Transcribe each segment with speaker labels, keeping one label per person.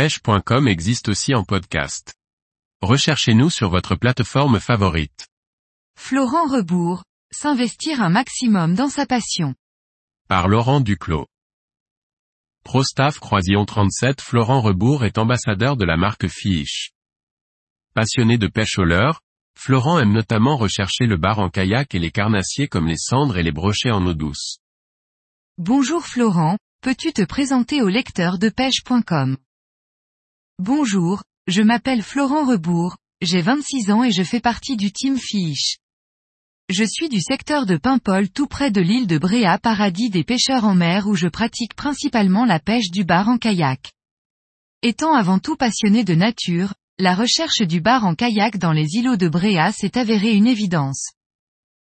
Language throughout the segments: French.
Speaker 1: pêche.com existe aussi en podcast. Recherchez-nous sur votre plateforme favorite.
Speaker 2: Florent Rebourg, s'investir un maximum dans sa passion.
Speaker 1: Par Laurent Duclos. Prostaff Croisillon 37 Florent Rebourg est ambassadeur de la marque Fish. Passionné de pêche au leurre, Florent aime notamment rechercher le bar en kayak et les carnassiers comme les cendres et les brochets en eau douce.
Speaker 2: Bonjour Florent, peux-tu te présenter au lecteur de pêche.com Bonjour, je m'appelle Florent Rebourg, j'ai 26 ans et je fais partie du team Fish. Je suis du secteur de Paimpol tout près de l'île de Bréa paradis des pêcheurs en mer où je pratique principalement la pêche du bar en kayak. Étant avant tout passionné de nature, la recherche du bar en kayak dans les îlots de Bréa s'est avérée une évidence.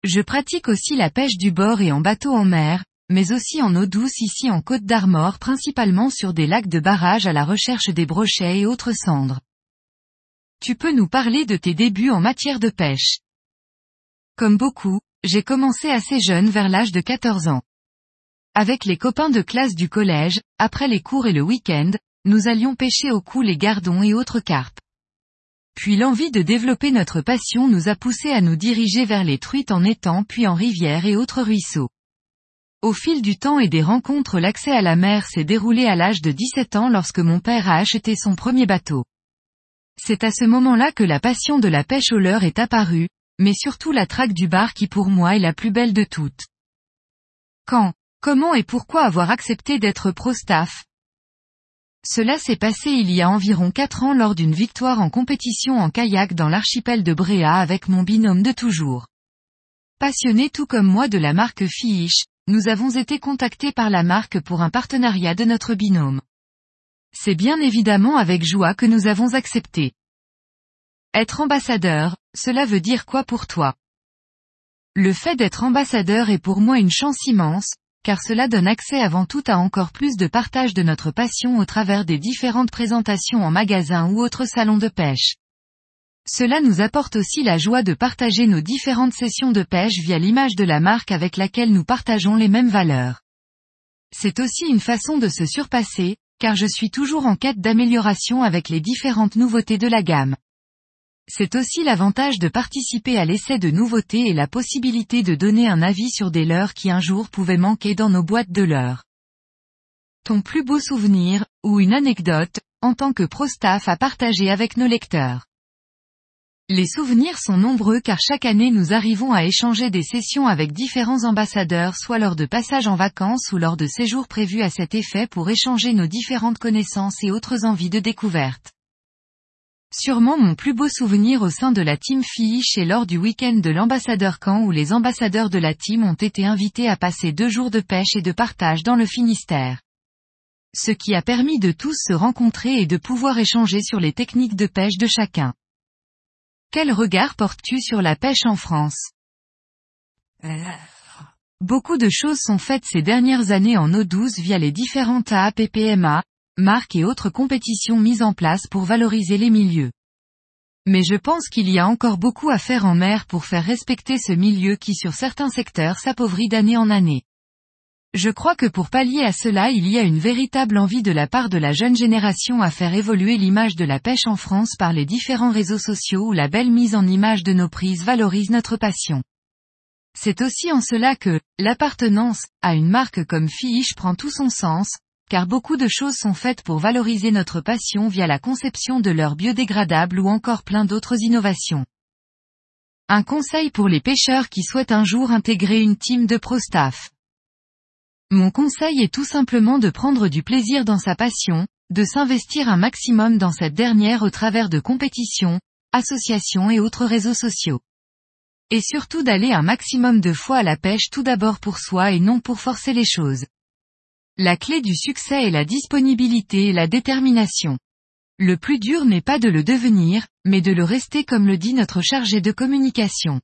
Speaker 2: Je pratique aussi la pêche du bord et en bateau en mer, mais aussi en eau douce ici en Côte d'Armor principalement sur des lacs de barrage à la recherche des brochets et autres cendres. Tu peux nous parler de tes débuts en matière de pêche? Comme beaucoup, j'ai commencé assez jeune vers l'âge de 14 ans. Avec les copains de classe du collège, après les cours et le week-end, nous allions pêcher au cou les gardons et autres carpes. Puis l'envie de développer notre passion nous a poussé à nous diriger vers les truites en étang puis en rivière et autres ruisseaux. Au fil du temps et des rencontres l'accès à la mer s'est déroulé à l'âge de 17 ans lorsque mon père a acheté son premier bateau. C'est à ce moment-là que la passion de la pêche au leurre est apparue, mais surtout la traque du bar qui pour moi est la plus belle de toutes. Quand, comment et pourquoi avoir accepté d'être pro-staff Cela s'est passé il y a environ 4 ans lors d'une victoire en compétition en kayak dans l'archipel de Bréa avec mon binôme de toujours. Passionné tout comme moi de la marque Fish, nous avons été contactés par la marque pour un partenariat de notre binôme. C'est bien évidemment avec joie que nous avons accepté. Être ambassadeur, cela veut dire quoi pour toi? Le fait d'être ambassadeur est pour moi une chance immense, car cela donne accès avant tout à encore plus de partage de notre passion au travers des différentes présentations en magasin ou autres salons de pêche. Cela nous apporte aussi la joie de partager nos différentes sessions de pêche via l'image de la marque avec laquelle nous partageons les mêmes valeurs. C'est aussi une façon de se surpasser, car je suis toujours en quête d'amélioration avec les différentes nouveautés de la gamme. C'est aussi l'avantage de participer à l'essai de nouveautés et la possibilité de donner un avis sur des leurres qui un jour pouvaient manquer dans nos boîtes de leurres. Ton plus beau souvenir, ou une anecdote, en tant que pro-staff à partager avec nos lecteurs. Les souvenirs sont nombreux car chaque année nous arrivons à échanger des sessions avec différents ambassadeurs soit lors de passages en vacances ou lors de séjours prévus à cet effet pour échanger nos différentes connaissances et autres envies de découverte. Sûrement mon plus beau souvenir au sein de la team Fiche est lors du week-end de l'ambassadeur camp où les ambassadeurs de la team ont été invités à passer deux jours de pêche et de partage dans le Finistère. Ce qui a permis de tous se rencontrer et de pouvoir échanger sur les techniques de pêche de chacun. Quel regard portes-tu sur la pêche en France? Beaucoup de choses sont faites ces dernières années en eau douce via les différentes AAPPMA, marques et autres compétitions mises en place pour valoriser les milieux. Mais je pense qu'il y a encore beaucoup à faire en mer pour faire respecter ce milieu qui sur certains secteurs s'appauvrit d'année en année. Je crois que pour pallier à cela il y a une véritable envie de la part de la jeune génération à faire évoluer l'image de la pêche en France par les différents réseaux sociaux où la belle mise en image de nos prises valorise notre passion. C'est aussi en cela que, l'appartenance, à une marque comme Fiche prend tout son sens, car beaucoup de choses sont faites pour valoriser notre passion via la conception de leurs biodégradables ou encore plein d'autres innovations. Un conseil pour les pêcheurs qui souhaitent un jour intégrer une team de pro-staff. Mon conseil est tout simplement de prendre du plaisir dans sa passion, de s'investir un maximum dans cette dernière au travers de compétitions, associations et autres réseaux sociaux. Et surtout d'aller un maximum de fois à la pêche tout d'abord pour soi et non pour forcer les choses. La clé du succès est la disponibilité et la détermination. Le plus dur n'est pas de le devenir, mais de le rester comme le dit notre chargé de communication.